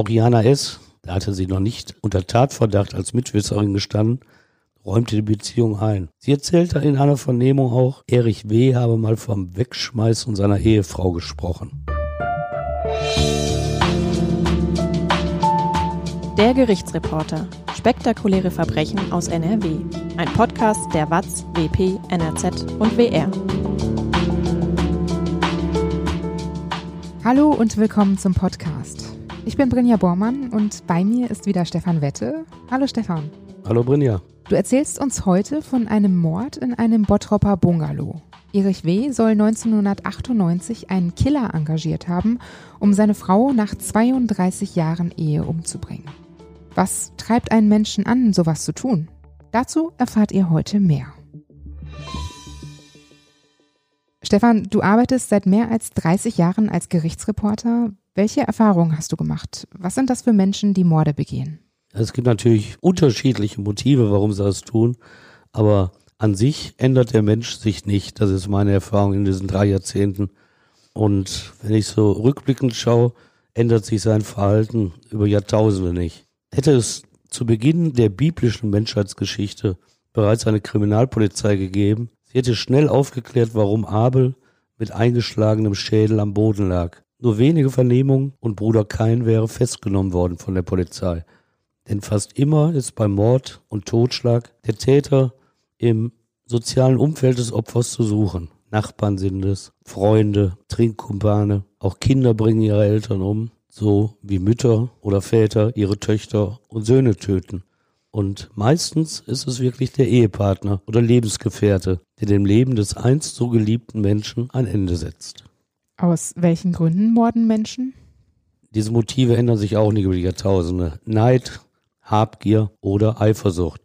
Auch Jana S., da hatte sie noch nicht unter Tatverdacht als Mitwisserin gestanden, räumte die Beziehung ein. Sie erzählte in einer Vernehmung auch, Erich W. habe mal vom Wegschmeißen seiner Ehefrau gesprochen. Der Gerichtsreporter. Spektakuläre Verbrechen aus NRW. Ein Podcast der WAZ, WP, NRZ und WR. Hallo und willkommen zum Podcast. Ich bin Brinja Bormann und bei mir ist wieder Stefan Wette. Hallo Stefan. Hallo Brinja. Du erzählst uns heute von einem Mord in einem Bottropper Bungalow. Erich W. soll 1998 einen Killer engagiert haben, um seine Frau nach 32 Jahren Ehe umzubringen. Was treibt einen Menschen an, sowas zu tun? Dazu erfahrt ihr heute mehr. Stefan, du arbeitest seit mehr als 30 Jahren als Gerichtsreporter. Welche Erfahrungen hast du gemacht? Was sind das für Menschen, die Morde begehen? Es gibt natürlich unterschiedliche Motive, warum sie das tun, aber an sich ändert der Mensch sich nicht. Das ist meine Erfahrung in diesen drei Jahrzehnten. Und wenn ich so rückblickend schaue, ändert sich sein Verhalten über Jahrtausende nicht. Hätte es zu Beginn der biblischen Menschheitsgeschichte bereits eine Kriminalpolizei gegeben, sie hätte schnell aufgeklärt, warum Abel mit eingeschlagenem Schädel am Boden lag. Nur wenige Vernehmungen und Bruder Kain wäre festgenommen worden von der Polizei. Denn fast immer ist beim Mord und Totschlag der Täter im sozialen Umfeld des Opfers zu suchen. Nachbarn sind es, Freunde, Trinkkumpane, auch Kinder bringen ihre Eltern um, so wie Mütter oder Väter ihre Töchter und Söhne töten. Und meistens ist es wirklich der Ehepartner oder Lebensgefährte, der dem Leben des einst so geliebten Menschen ein Ende setzt. Aus welchen Gründen morden Menschen? Diese Motive ändern sich auch nicht über die Jahrtausende. Neid, Habgier oder Eifersucht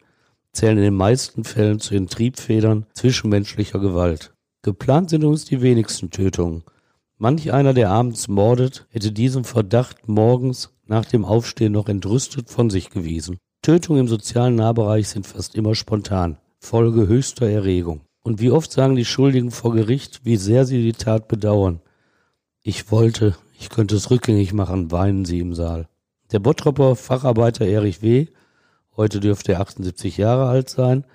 zählen in den meisten Fällen zu den Triebfedern zwischenmenschlicher Gewalt. Geplant sind uns die wenigsten Tötungen. Manch einer, der abends mordet, hätte diesen Verdacht morgens nach dem Aufstehen noch entrüstet von sich gewiesen. Tötungen im sozialen Nahbereich sind fast immer spontan, Folge höchster Erregung. Und wie oft sagen die Schuldigen vor Gericht, wie sehr sie die Tat bedauern. Ich wollte, ich könnte es rückgängig machen, weinen sie im Saal. Der Bottropper Facharbeiter Erich W., heute dürfte er 78 Jahre alt sein,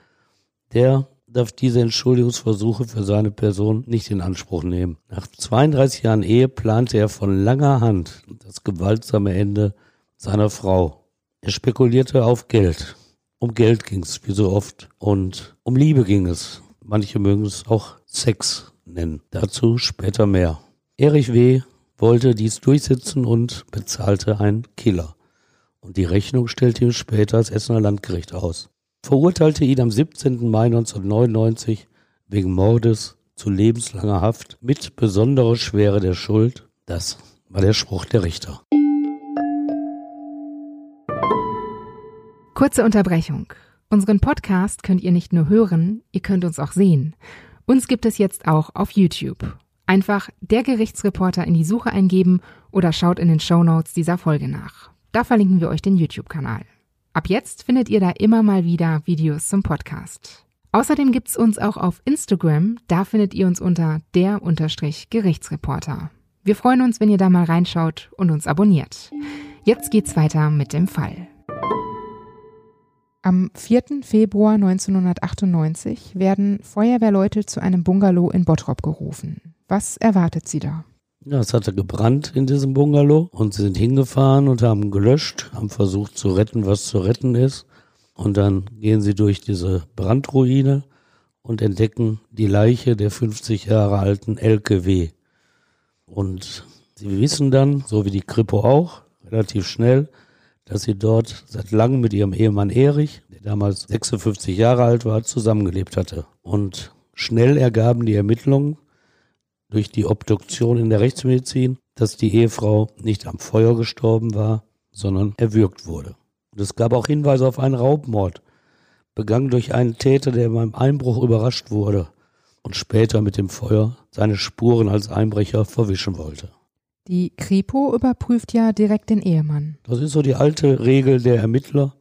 der darf diese Entschuldigungsversuche für seine Person nicht in Anspruch nehmen. Nach 32 Jahren Ehe plante er von langer Hand das gewaltsame Ende seiner Frau. Er spekulierte auf Geld. Um Geld ging es, wie so oft. Und um Liebe ging es. Manche mögen es auch Sex nennen. Dazu später mehr. Erich W wollte dies durchsetzen und bezahlte einen Killer. Und die Rechnung stellte ihm später das Essener Landgericht aus. Verurteilte ihn am 17. Mai 1999 wegen Mordes zu lebenslanger Haft mit besonderer Schwere der Schuld. Das war der Spruch der Richter. Kurze Unterbrechung. Unseren Podcast könnt ihr nicht nur hören, ihr könnt uns auch sehen. Uns gibt es jetzt auch auf YouTube. Einfach der Gerichtsreporter in die Suche eingeben oder schaut in den Show Notes dieser Folge nach. Da verlinken wir euch den YouTube-Kanal. Ab jetzt findet ihr da immer mal wieder Videos zum Podcast. Außerdem gibt's uns auch auf Instagram, da findet ihr uns unter der Unterstrich Gerichtsreporter. Wir freuen uns, wenn ihr da mal reinschaut und uns abonniert. Jetzt geht's weiter mit dem Fall. Am 4. Februar 1998 werden Feuerwehrleute zu einem Bungalow in Bottrop gerufen. Was erwartet sie da? Ja, es hatte gebrannt in diesem Bungalow und sie sind hingefahren und haben gelöscht, haben versucht zu retten, was zu retten ist. Und dann gehen sie durch diese Brandruine und entdecken die Leiche der 50 Jahre alten Elke W. Und sie wissen dann, so wie die Kripo auch, relativ schnell, dass sie dort seit langem mit ihrem Ehemann Erich, der damals 56 Jahre alt war, zusammengelebt hatte. Und schnell ergaben die Ermittlungen, durch die Obduktion in der Rechtsmedizin, dass die Ehefrau nicht am Feuer gestorben war, sondern erwürgt wurde. Und es gab auch Hinweise auf einen Raubmord, begangen durch einen Täter, der beim Einbruch überrascht wurde und später mit dem Feuer seine Spuren als Einbrecher verwischen wollte. Die Kripo überprüft ja direkt den Ehemann. Das ist so die alte Regel der Ermittler.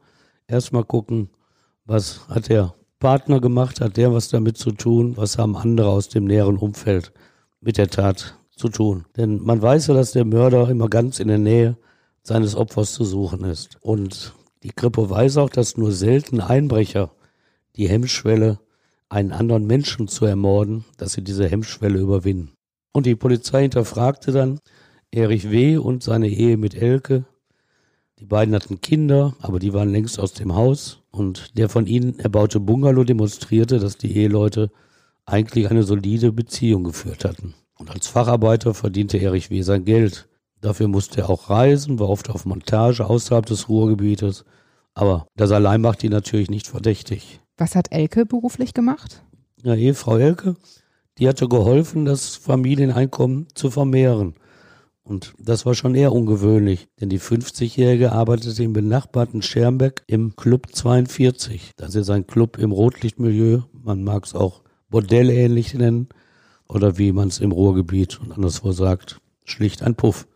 Erstmal gucken, was hat der Partner gemacht, hat der was damit zu tun, was haben andere aus dem näheren Umfeld mit der Tat zu tun. Denn man weiß ja, dass der Mörder immer ganz in der Nähe seines Opfers zu suchen ist. Und die Kripo weiß auch, dass nur selten Einbrecher die Hemmschwelle, einen anderen Menschen zu ermorden, dass sie diese Hemmschwelle überwinden. Und die Polizei hinterfragte dann Erich W. und seine Ehe mit Elke. Die beiden hatten Kinder, aber die waren längst aus dem Haus. Und der von ihnen erbaute Bungalow demonstrierte, dass die Eheleute eigentlich eine solide Beziehung geführt hatten. Und als Facharbeiter verdiente Erich W. sein Geld. Dafür musste er auch reisen, war oft auf Montage außerhalb des Ruhrgebietes. Aber das allein macht ihn natürlich nicht verdächtig. Was hat Elke beruflich gemacht? Ja, Ehefrau Elke, die hatte geholfen, das Familieneinkommen zu vermehren. Und das war schon eher ungewöhnlich, denn die 50-Jährige arbeitete im benachbarten Schermbeck im Club 42. Das ist ein Club im Rotlichtmilieu, man mag es auch Bordell ähnlich nennen oder wie man es im Ruhrgebiet und anderswo sagt, schlicht ein Puff.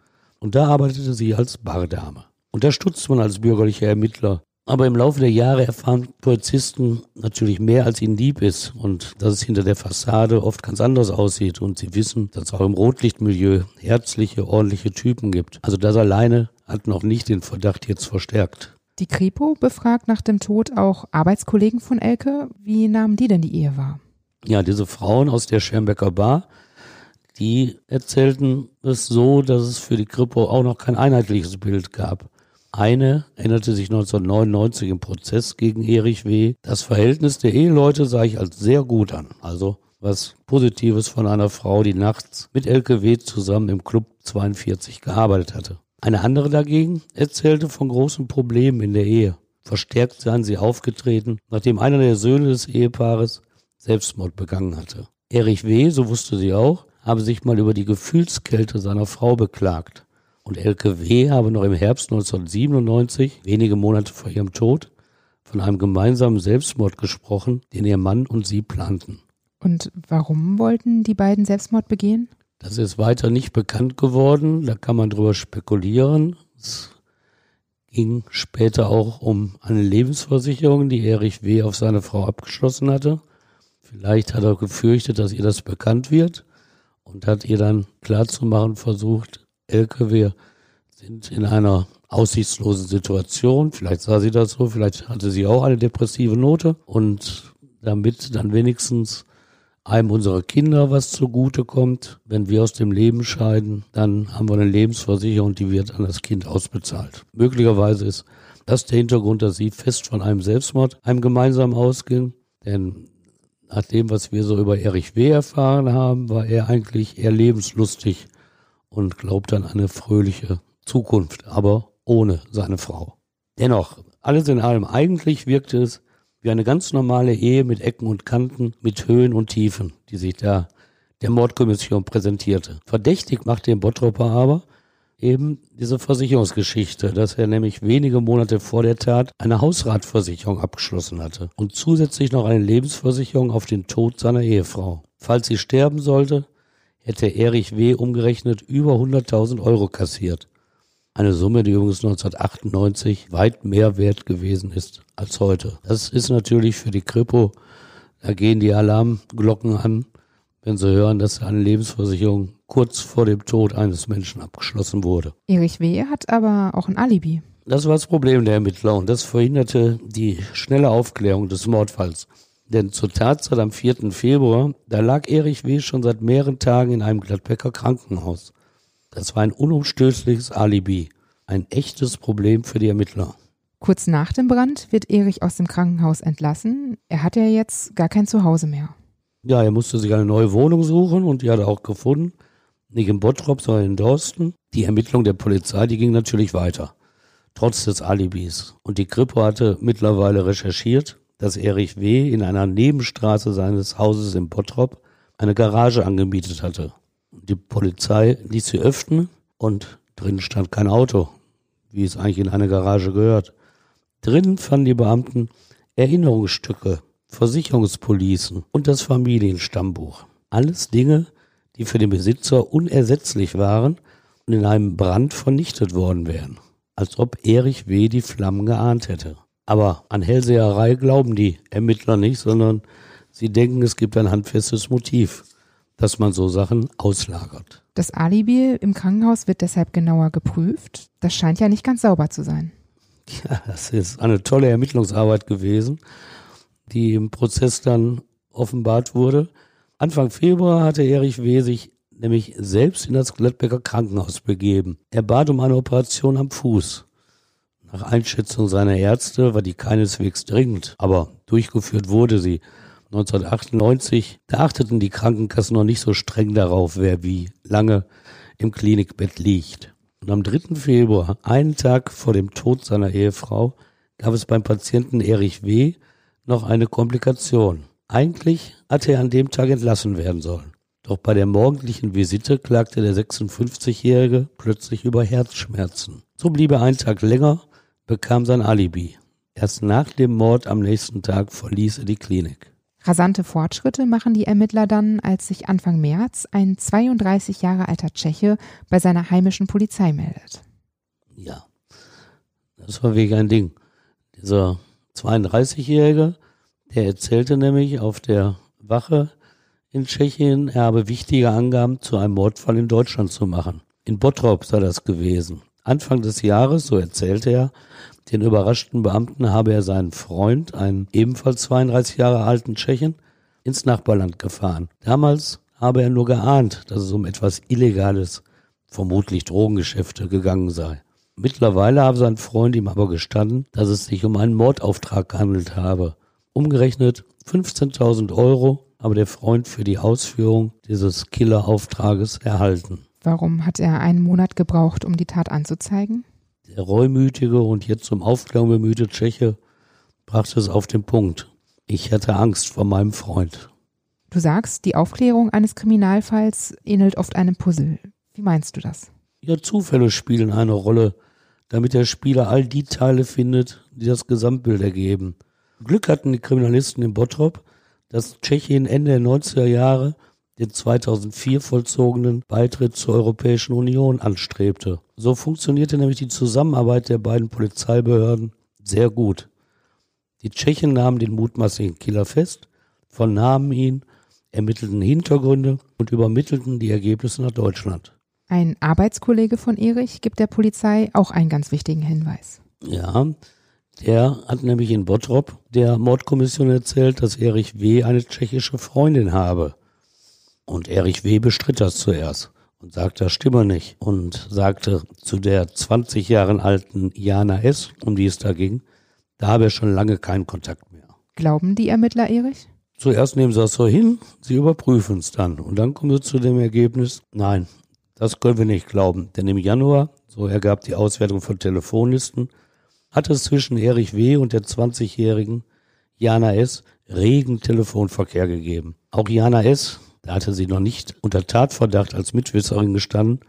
Und da arbeitete sie als Bardame. Unterstützt man als bürgerlicher Ermittler. Aber im Laufe der Jahre erfahren Polizisten natürlich mehr, als ihnen lieb ist und dass es hinter der Fassade oft ganz anders aussieht und sie wissen, dass es auch im Rotlichtmilieu herzliche, ordentliche Typen gibt. Also das alleine hat noch nicht den Verdacht jetzt verstärkt. Die Kripo befragt nach dem Tod auch Arbeitskollegen von Elke. Wie nahmen die denn die Ehe wahr? Ja, diese Frauen aus der Schermbecker Bar die erzählten es so, dass es für die Kripo auch noch kein einheitliches Bild gab. Eine erinnerte sich 1999 im Prozess gegen Erich W. Das Verhältnis der Eheleute sah ich als sehr gut an. Also was Positives von einer Frau, die nachts mit LKW zusammen im Club 42 gearbeitet hatte. Eine andere dagegen erzählte von großen Problemen in der Ehe. Verstärkt seien sie aufgetreten, nachdem einer der Söhne des Ehepaares Selbstmord begangen hatte. Erich W., so wusste sie auch, habe sich mal über die Gefühlskälte seiner Frau beklagt. Und Elke W. habe noch im Herbst 1997, wenige Monate vor ihrem Tod, von einem gemeinsamen Selbstmord gesprochen, den ihr Mann und sie planten. Und warum wollten die beiden Selbstmord begehen? Das ist weiter nicht bekannt geworden, da kann man drüber spekulieren. Es ging später auch um eine Lebensversicherung, die Erich W. auf seine Frau abgeschlossen hatte. Vielleicht hat er gefürchtet, dass ihr das bekannt wird und hat ihr dann klarzumachen versucht, Elke, wir sind in einer aussichtslosen Situation. Vielleicht sah sie das so, vielleicht hatte sie auch eine depressive Note. Und damit dann wenigstens einem unserer Kinder was zugute kommt, wenn wir aus dem Leben scheiden, dann haben wir eine Lebensversicherung, die wird an das Kind ausbezahlt. Möglicherweise ist das der Hintergrund, dass sie fest von einem Selbstmord, einem gemeinsam ausging. Denn nach dem, was wir so über Erich W. erfahren haben, war er eigentlich eher lebenslustig und glaubt an eine fröhliche Zukunft, aber ohne seine Frau. Dennoch, alles in allem, eigentlich wirkte es wie eine ganz normale Ehe mit Ecken und Kanten, mit Höhen und Tiefen, die sich da der Mordkommission präsentierte. Verdächtig machte den Bottropper aber, eben diese Versicherungsgeschichte, dass er nämlich wenige Monate vor der Tat eine Hausratversicherung abgeschlossen hatte und zusätzlich noch eine Lebensversicherung auf den Tod seiner Ehefrau. Falls sie sterben sollte, hätte Erich W. umgerechnet über 100.000 Euro kassiert. Eine Summe, die übrigens 1998 weit mehr wert gewesen ist als heute. Das ist natürlich für die Kripo, da gehen die Alarmglocken an, wenn sie hören, dass eine Lebensversicherung kurz vor dem Tod eines Menschen abgeschlossen wurde. Erich W. hat aber auch ein Alibi. Das war das Problem der Ermittler und das verhinderte die schnelle Aufklärung des Mordfalls. Denn zur Tatzeit am 4. Februar, da lag Erich W. schon seit mehreren Tagen in einem Gladbecker Krankenhaus. Das war ein unumstößliches Alibi, ein echtes Problem für die Ermittler. Kurz nach dem Brand wird Erich aus dem Krankenhaus entlassen. Er hat ja jetzt gar kein Zuhause mehr. Ja, er musste sich eine neue Wohnung suchen und die hat er auch gefunden. Nicht in Bottrop, sondern in Dorsten. Die Ermittlung der Polizei, die ging natürlich weiter. Trotz des Alibis. Und die Kripo hatte mittlerweile recherchiert, dass Erich W. in einer Nebenstraße seines Hauses in Bottrop eine Garage angemietet hatte. Die Polizei ließ sie öffnen und drin stand kein Auto, wie es eigentlich in eine Garage gehört. Drinnen fanden die Beamten Erinnerungsstücke Versicherungspolicen und das Familienstammbuch. Alles Dinge, die für den Besitzer unersetzlich waren und in einem Brand vernichtet worden wären. Als ob Erich W. die Flammen geahnt hätte. Aber an Hellseherei glauben die Ermittler nicht, sondern sie denken, es gibt ein handfestes Motiv. dass man so Sachen auslagert. Das Alibi im Krankenhaus wird deshalb genauer geprüft. Das scheint ja nicht ganz sauber zu sein. Ja, das ist eine tolle Ermittlungsarbeit gewesen, die im Prozess dann offenbart wurde. Anfang Februar hatte Erich W. sich nämlich selbst in das Gladbecker Krankenhaus begeben. Er bat um eine Operation am Fuß. Nach Einschätzung seiner Ärzte war die keineswegs dringend, aber durchgeführt wurde sie. 1998, da achteten die Krankenkassen noch nicht so streng darauf, wer wie lange im Klinikbett liegt. Und am 3. Februar, einen Tag vor dem Tod seiner Ehefrau, gab es beim Patienten Erich W. noch eine Komplikation. Eigentlich hatte er an dem Tag entlassen werden sollen. Doch bei der morgendlichen Visite klagte der 56-Jährige plötzlich über Herzschmerzen. So blieb er einen Tag länger, bekam sein Alibi. Erst nach dem Mord am nächsten Tag verließ er die Klinik. Rasante Fortschritte machen die Ermittler dann, als sich Anfang März ein 32 Jahre alter Tscheche bei seiner heimischen Polizei meldet. Ja, das war wirklich ein Ding. Dieser 32-Jährige, der erzählte nämlich auf der Wache in Tschechien, er habe wichtige Angaben zu einem Mordfall in Deutschland zu machen. In Bottrop sei das gewesen. Anfang des Jahres, so erzählte er, den überraschten Beamten habe er seinen Freund, einen ebenfalls 32 Jahre alten Tschechen, ins Nachbarland gefahren. Damals habe er nur geahnt, dass es um etwas Illegales, vermutlich Drogengeschäfte, gegangen sei. Mittlerweile habe sein Freund ihm aber gestanden, dass es sich um einen Mordauftrag gehandelt habe. Umgerechnet 15.000 Euro aber der Freund für die Ausführung dieses Killerauftrages erhalten. Warum hat er einen Monat gebraucht, um die Tat anzuzeigen? Der reumütige und jetzt zum Aufklärung bemühte Tscheche brachte es auf den Punkt. Ich hatte Angst vor meinem Freund. Du sagst, die Aufklärung eines Kriminalfalls ähnelt oft einem Puzzle. Wie meinst du das? Ja, Zufälle spielen eine Rolle, damit der Spieler all die Teile findet, die das Gesamtbild ergeben. Glück hatten die Kriminalisten in Bottrop, dass Tschechien Ende der 90er Jahre den 2004 vollzogenen Beitritt zur Europäischen Union anstrebte. So funktionierte nämlich die Zusammenarbeit der beiden Polizeibehörden sehr gut. Die Tschechen nahmen den mutmaßlichen Killer fest, vernahmen ihn, ermittelten Hintergründe und übermittelten die Ergebnisse nach Deutschland. Ein Arbeitskollege von Erich gibt der Polizei auch einen ganz wichtigen Hinweis. Ja, der hat nämlich in Bottrop der Mordkommission erzählt, dass Erich W. eine tschechische Freundin habe. Und Erich W. bestritt das zuerst und sagte, das stimme nicht. Und sagte zu der 20 Jahre alten Jana S., um die es da ging, da habe er schon lange keinen Kontakt mehr. Glauben die Ermittler Erich? Zuerst nehmen sie das so hin, sie überprüfen es dann. Und dann kommen sie zu dem Ergebnis, nein, das können wir nicht glauben. Denn im Januar, so ergab die Auswertung von Telefonlisten, hat es zwischen Erich W. und der 20-jährigen Jana S. regen Telefonverkehr gegeben. Auch Jana S., da hatte sie noch nicht unter Tatverdacht als Mitwisserin gestanden,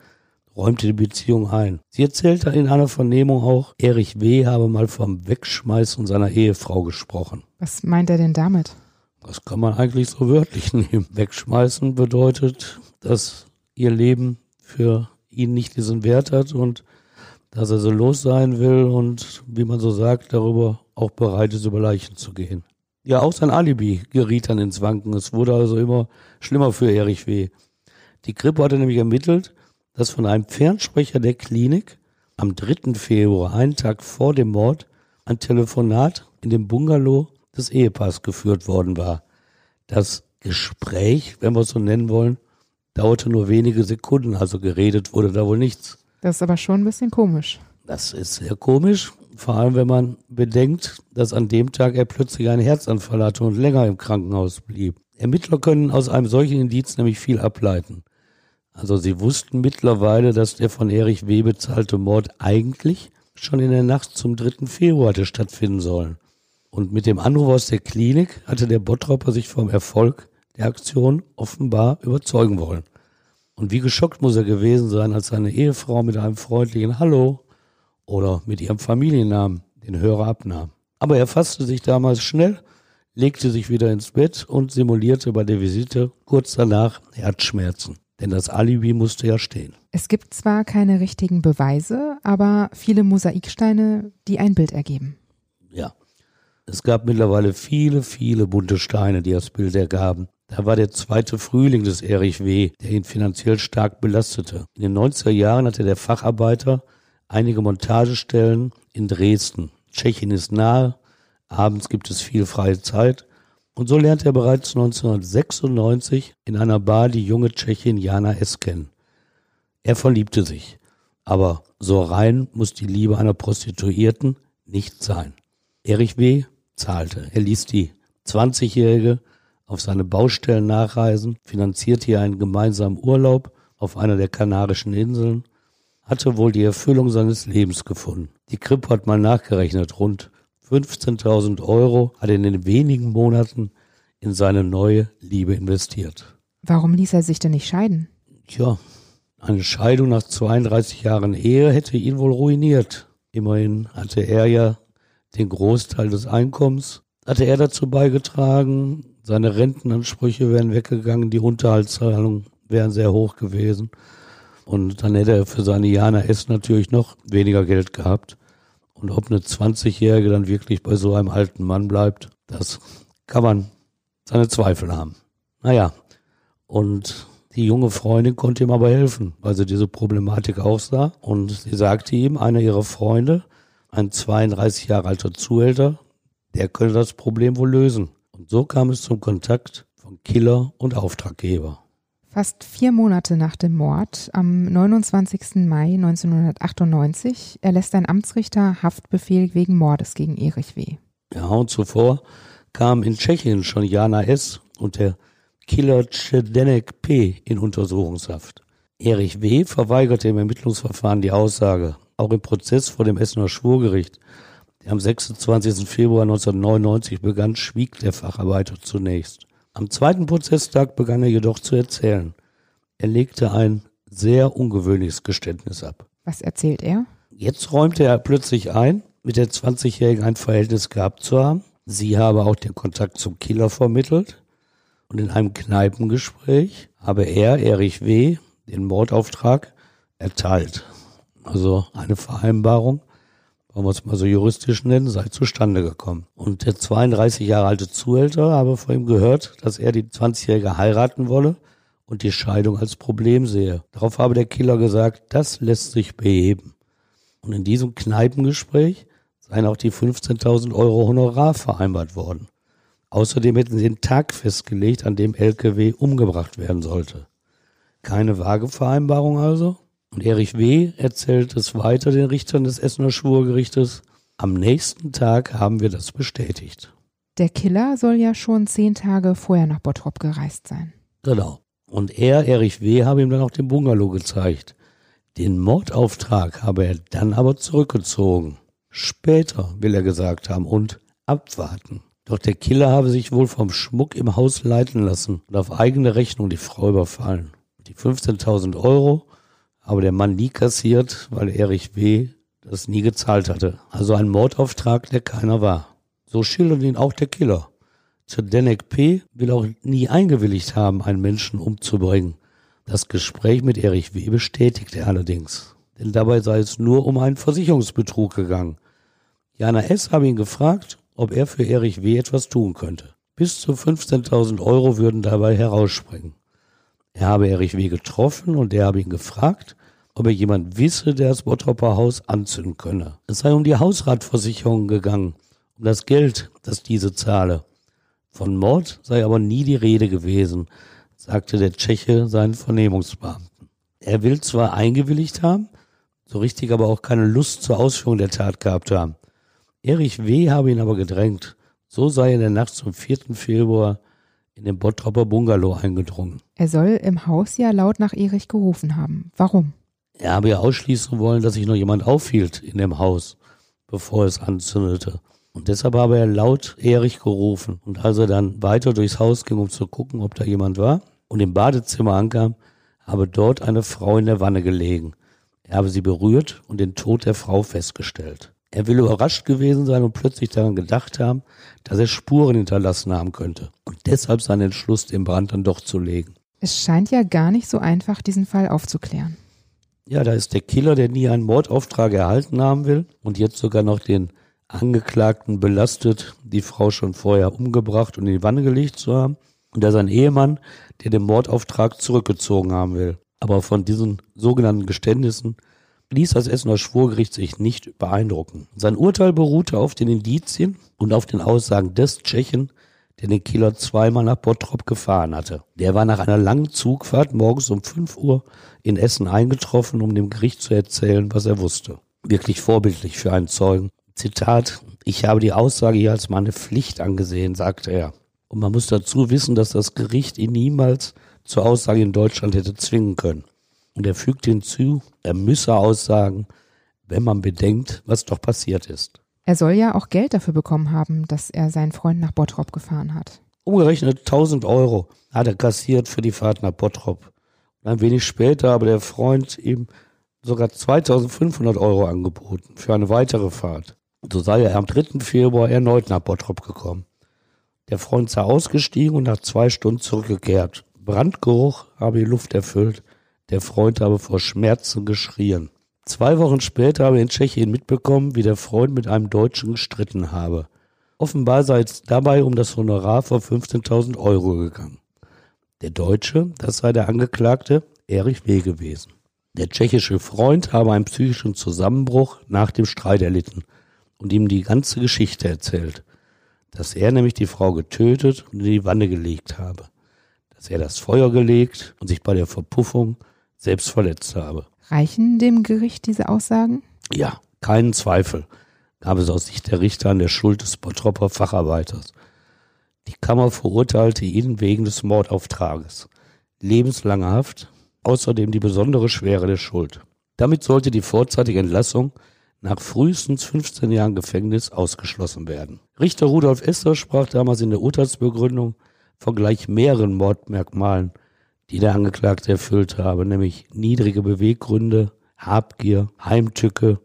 räumte die Beziehung ein. Sie erzählte in einer Vernehmung auch, Erich W. habe mal vom Wegschmeißen seiner Ehefrau gesprochen. Was meint er denn damit? Das kann man eigentlich so wörtlich nehmen. Wegschmeißen bedeutet, dass ihr Leben für ihn nicht diesen Wert hat und dass er so los sein will und, wie man so sagt, darüber auch bereit ist, über Leichen zu gehen. Ja, auch sein Alibi geriet dann ins Wanken. Es wurde also immer schlimmer für Erich W. Die Kripo hatte nämlich ermittelt, dass von einem Fernsprecher der Klinik am 3. Februar, einen Tag vor dem Mord, ein Telefonat in dem Bungalow des Ehepaars geführt worden war. Das Gespräch, wenn wir es so nennen wollen, dauerte nur wenige Sekunden, also geredet wurde da wohl nichts. Das ist aber schon ein bisschen komisch. Das ist sehr komisch, vor allem wenn man bedenkt, dass an dem Tag er plötzlich einen Herzanfall hatte und länger im Krankenhaus blieb. Ermittler können aus einem solchen Indiz nämlich viel ableiten. Also sie wussten mittlerweile, dass der von Erich W. bezahlte Mord eigentlich schon in der Nacht zum 3. Februar hatte stattfinden sollen. Und mit dem Anruf aus der Klinik hatte der Bottropper sich vom Erfolg der Aktion offenbar überzeugen wollen. Und wie geschockt muss er gewesen sein, als seine Ehefrau mit einem freundlichen Hallo oder mit ihrem Familiennamen den Hörer abnahm. Aber er fasste sich damals schnell, legte sich wieder ins Bett und simulierte bei der Visite kurz danach Herzschmerzen. Denn das Alibi musste ja stehen. Es gibt zwar keine richtigen Beweise, aber viele Mosaiksteine, die ein Bild ergeben. Ja. Es gab mittlerweile viele, viele bunte Steine, die das Bild ergaben. Da war der zweite Frühling des Erich W., der ihn finanziell stark belastete. In den 90er Jahren hatte der Facharbeiter einige Montagestellen in Dresden. Tschechien ist nahe, abends gibt es viel freie Zeit und so lernte er bereits 1996 in einer Bar die junge Tschechin Jana S. kennen. Er verliebte sich, aber so rein muss die Liebe einer Prostituierten nicht sein. Erich W. zahlte. Er ließ die 20-Jährige auf seine Baustellen nachreisen, finanzierte ihr einen gemeinsamen Urlaub auf einer der Kanarischen Inseln, hatte wohl die Erfüllung seines Lebens gefunden. Die Krippe hat mal nachgerechnet, rund 15.000 Euro hat er in den wenigen Monaten in seine neue Liebe investiert. Warum ließ er sich denn nicht scheiden? Tja, eine Scheidung nach 32 Jahren Ehe hätte ihn wohl ruiniert. Immerhin hatte er ja den Großteil des Einkommens, hatte er dazu beigetragen, seine Rentenansprüche wären weggegangen, die Unterhaltszahlungen wären sehr hoch gewesen. Und dann hätte er für seine Jana S natürlich noch weniger Geld gehabt. Und ob eine 20-Jährige dann wirklich bei so einem alten Mann bleibt, das kann man seine Zweifel haben. Naja, und die junge Freundin konnte ihm aber helfen, weil sie diese Problematik auch sah. Und sie sagte ihm, einer ihrer Freunde, ein 32 Jahre alter Zuhälter, der könne das Problem wohl lösen. Und so kam es zum Kontakt von Killer und Auftraggeber. Fast vier Monate nach dem Mord, am 29. Mai 1998, erlässt ein Amtsrichter Haftbefehl wegen Mordes gegen Erich W. Ja, und zuvor kam in Tschechien schon Jana S. und der Killer Cedenek P. in Untersuchungshaft. Erich W. verweigerte im Ermittlungsverfahren die Aussage. Auch im Prozess vor dem Essener Schwurgericht, am 26. Februar 1999 begann, schwieg der Facharbeiter zunächst. Am zweiten Prozesstag begann er jedoch zu erzählen. Er legte ein sehr ungewöhnliches Geständnis ab. Was erzählt er? Jetzt räumte er plötzlich ein, mit der 20-Jährigen ein Verhältnis gehabt zu haben. Sie habe auch den Kontakt zum Killer vermittelt. Und in einem Kneipengespräch habe er, Erich W., den Mordauftrag erteilt. Also eine Vereinbarung wollen wir es mal so juristisch nennen, sei zustande gekommen. Und der 32 Jahre alte Zuhälter habe von ihm gehört, dass er die 20-Jährige heiraten wolle und die Scheidung als Problem sehe. Darauf habe der Killer gesagt, das lässt sich beheben. Und in diesem Kneipengespräch seien auch die 15.000 Euro Honorar vereinbart worden. Außerdem hätten sie den Tag festgelegt, an dem LKW umgebracht werden sollte. Keine vage Vereinbarung also? Und Erich W. erzählt es weiter den Richtern des Essener Schwurgerichtes. Am nächsten Tag haben wir das bestätigt. Der Killer soll ja schon zehn Tage vorher nach Bottrop gereist sein. Genau. Und er, Erich W., habe ihm dann auch den Bungalow gezeigt. Den Mordauftrag habe er dann aber zurückgezogen. Später, will er gesagt haben, und abwarten. Doch der Killer habe sich wohl vom Schmuck im Haus leiten lassen und auf eigene Rechnung die Frau überfallen. Die 15.000 Euro aber der Mann nie kassiert, weil Erich W. das nie gezahlt hatte. Also ein Mordauftrag, der keiner war. So schildert ihn auch der Killer. Zdenek P. will auch nie eingewilligt haben, einen Menschen umzubringen. Das Gespräch mit Erich W. bestätigt er allerdings. Denn dabei sei es nur um einen Versicherungsbetrug gegangen. Jana S. habe ihn gefragt, ob er für Erich W. etwas tun könnte. Bis zu 15.000 Euro würden dabei herausspringen. Er habe Erich W. getroffen und er habe ihn gefragt, ob er jemand wisse, der das Bottropper Haus anzünden könne. Es sei um die Hausratversicherung gegangen, um das Geld, das diese zahle. Von Mord sei aber nie die Rede gewesen, sagte der Tscheche seinen Vernehmungsbeamten. Er will zwar eingewilligt haben, so richtig aber auch keine Lust zur Ausführung der Tat gehabt haben. Erich W. habe ihn aber gedrängt. So sei er in der Nacht zum 4. Februar in den Bottropper Bungalow eingedrungen. Er soll im Haus ja laut nach Erich gerufen haben. Warum? Er habe ja ausschließen wollen, dass sich noch jemand aufhielt in dem Haus, bevor es anzündete. Und deshalb habe er laut Erich gerufen. Und als er dann weiter durchs Haus ging, um zu gucken, ob da jemand war, und im Badezimmer ankam, habe dort eine Frau in der Wanne gelegen. Er habe sie berührt und den Tod der Frau festgestellt. Er will überrascht gewesen sein und plötzlich daran gedacht haben, dass er Spuren hinterlassen haben könnte deshalb seinen Entschluss, den Brand dann doch zu legen. Es scheint ja gar nicht so einfach, diesen Fall aufzuklären. Ja, da ist der Killer, der nie einen Mordauftrag erhalten haben will und jetzt sogar noch den Angeklagten belastet, die Frau schon vorher umgebracht und in die Wanne gelegt zu haben. und er sein Ehemann, der den Mordauftrag zurückgezogen haben will. Aber von diesen sogenannten Geständnissen ließ das Essener Schwurgericht sich nicht beeindrucken. Sein Urteil beruhte auf den Indizien und auf den Aussagen des Tschechen, der den Killer zweimal nach Bottrop gefahren hatte. Der war nach einer langen Zugfahrt morgens um 5 Uhr in Essen eingetroffen, um dem Gericht zu erzählen, was er wusste. Wirklich vorbildlich für einen Zeugen. Zitat, ich habe die Aussage hier als meine Pflicht angesehen, sagte er. Und man muss dazu wissen, dass das Gericht ihn niemals zur Aussage in Deutschland hätte zwingen können. Und er fügt hinzu, er müsse aussagen, wenn man bedenkt, was doch passiert ist. Er soll ja auch Geld dafür bekommen haben, dass er seinen Freund nach Bottrop gefahren hat. Umgerechnet 1000 Euro hat er kassiert für die Fahrt nach Bottrop. Ein wenig später habe der Freund ihm sogar 2500 Euro angeboten für eine weitere Fahrt. So sei er am 3. Februar erneut nach Bottrop gekommen. Der Freund sei ausgestiegen und nach zwei Stunden zurückgekehrt. Brandgeruch habe die Luft erfüllt. Der Freund habe vor Schmerzen geschrien. Zwei Wochen später habe er in Tschechien mitbekommen, wie der Freund mit einem Deutschen gestritten habe. Offenbar sei es dabei um das Honorar von 15.000 Euro gegangen. Der Deutsche, das sei der Angeklagte, Erich W. gewesen. Der tschechische Freund habe einen psychischen Zusammenbruch nach dem Streit erlitten und ihm die ganze Geschichte erzählt, dass er nämlich die Frau getötet und in die Wanne gelegt habe, dass er das Feuer gelegt und sich bei der Verpuffung selbst verletzt habe. Reichen dem Gericht diese Aussagen? Ja, keinen Zweifel gab es aus Sicht der Richter an der Schuld des Bottropper Facharbeiters. Die Kammer verurteilte ihn wegen des Mordauftrages. Lebenslange Haft, außerdem die besondere Schwere der Schuld. Damit sollte die vorzeitige Entlassung nach frühestens 15 Jahren Gefängnis ausgeschlossen werden. Richter Rudolf Esser sprach damals in der Urteilsbegründung von gleich mehreren Mordmerkmalen die der Angeklagte erfüllt habe, nämlich niedrige Beweggründe, Habgier, Heimtücke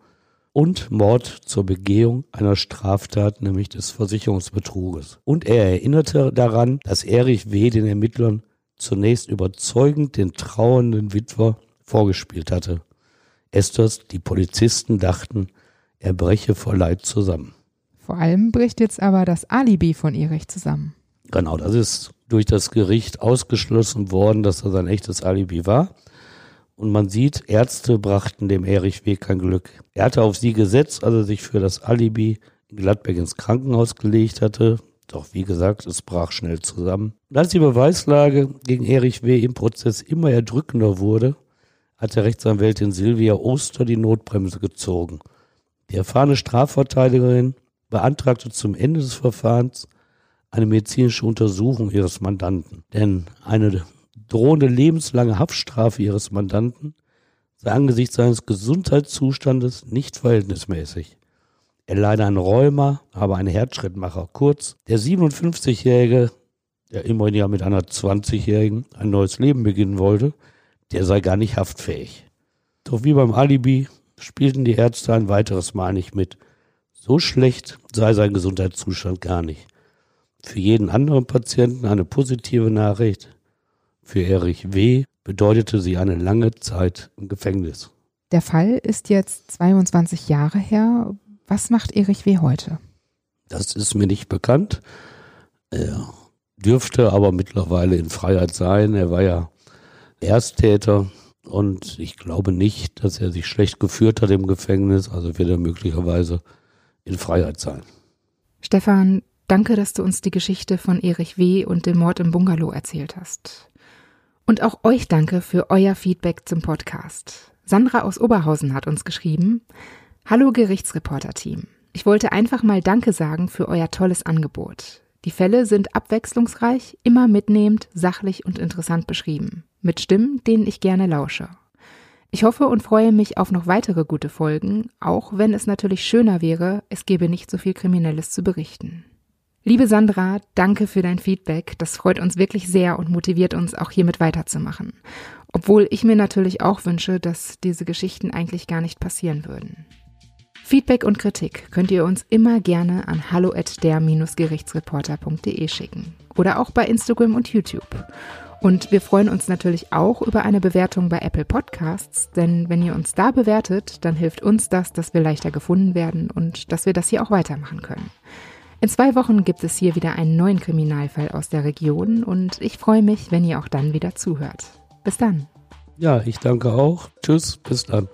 und Mord zur Begehung einer Straftat, nämlich des Versicherungsbetruges. Und er erinnerte daran, dass Erich W. den Ermittlern zunächst überzeugend den trauernden Witwer vorgespielt hatte. Esters, die Polizisten dachten, er breche vor Leid zusammen. Vor allem bricht jetzt aber das Alibi von Erich zusammen. Genau, das ist durch das Gericht ausgeschlossen worden, dass das ein echtes Alibi war. Und man sieht, Ärzte brachten dem Erich W. kein Glück. Er hatte auf sie gesetzt, als er sich für das Alibi in Gladbeck ins Krankenhaus gelegt hatte. Doch wie gesagt, es brach schnell zusammen. Und als die Beweislage gegen Erich W. im Prozess immer erdrückender wurde, hat der Rechtsanwältin Silvia Oster die Notbremse gezogen. Die erfahrene Strafverteidigerin beantragte zum Ende des Verfahrens eine medizinische Untersuchung ihres Mandanten. Denn eine drohende lebenslange Haftstrafe ihres Mandanten sei angesichts seines Gesundheitszustandes nicht verhältnismäßig. Er leide an Rheuma, habe einen Herzschrittmacher. Kurz, der 57-Jährige, der immerhin ja mit einer 20-Jährigen ein neues Leben beginnen wollte, der sei gar nicht haftfähig. Doch wie beim Alibi spielten die Ärzte ein weiteres Mal nicht mit. So schlecht sei sein Gesundheitszustand gar nicht. Für jeden anderen Patienten eine positive Nachricht. Für Erich W. bedeutete sie eine lange Zeit im Gefängnis. Der Fall ist jetzt 22 Jahre her. Was macht Erich W. heute? Das ist mir nicht bekannt. Er dürfte aber mittlerweile in Freiheit sein. Er war ja Ersttäter und ich glaube nicht, dass er sich schlecht geführt hat im Gefängnis. Also wird er möglicherweise in Freiheit sein. Stefan, Danke, dass du uns die Geschichte von Erich W. und dem Mord im Bungalow erzählt hast. Und auch euch danke für euer Feedback zum Podcast. Sandra aus Oberhausen hat uns geschrieben, Hallo Gerichtsreporter-Team. Ich wollte einfach mal Danke sagen für euer tolles Angebot. Die Fälle sind abwechslungsreich, immer mitnehmend, sachlich und interessant beschrieben. Mit Stimmen, denen ich gerne lausche. Ich hoffe und freue mich auf noch weitere gute Folgen, auch wenn es natürlich schöner wäre, es gäbe nicht so viel Kriminelles zu berichten. Liebe Sandra, danke für dein Feedback. Das freut uns wirklich sehr und motiviert uns auch hiermit weiterzumachen. Obwohl ich mir natürlich auch wünsche, dass diese Geschichten eigentlich gar nicht passieren würden. Feedback und Kritik könnt ihr uns immer gerne an hallo at der-gerichtsreporter.de schicken oder auch bei Instagram und YouTube. Und wir freuen uns natürlich auch über eine Bewertung bei Apple Podcasts, denn wenn ihr uns da bewertet, dann hilft uns das, dass wir leichter gefunden werden und dass wir das hier auch weitermachen können. In zwei Wochen gibt es hier wieder einen neuen Kriminalfall aus der Region und ich freue mich, wenn ihr auch dann wieder zuhört. Bis dann. Ja, ich danke auch. Tschüss, bis dann.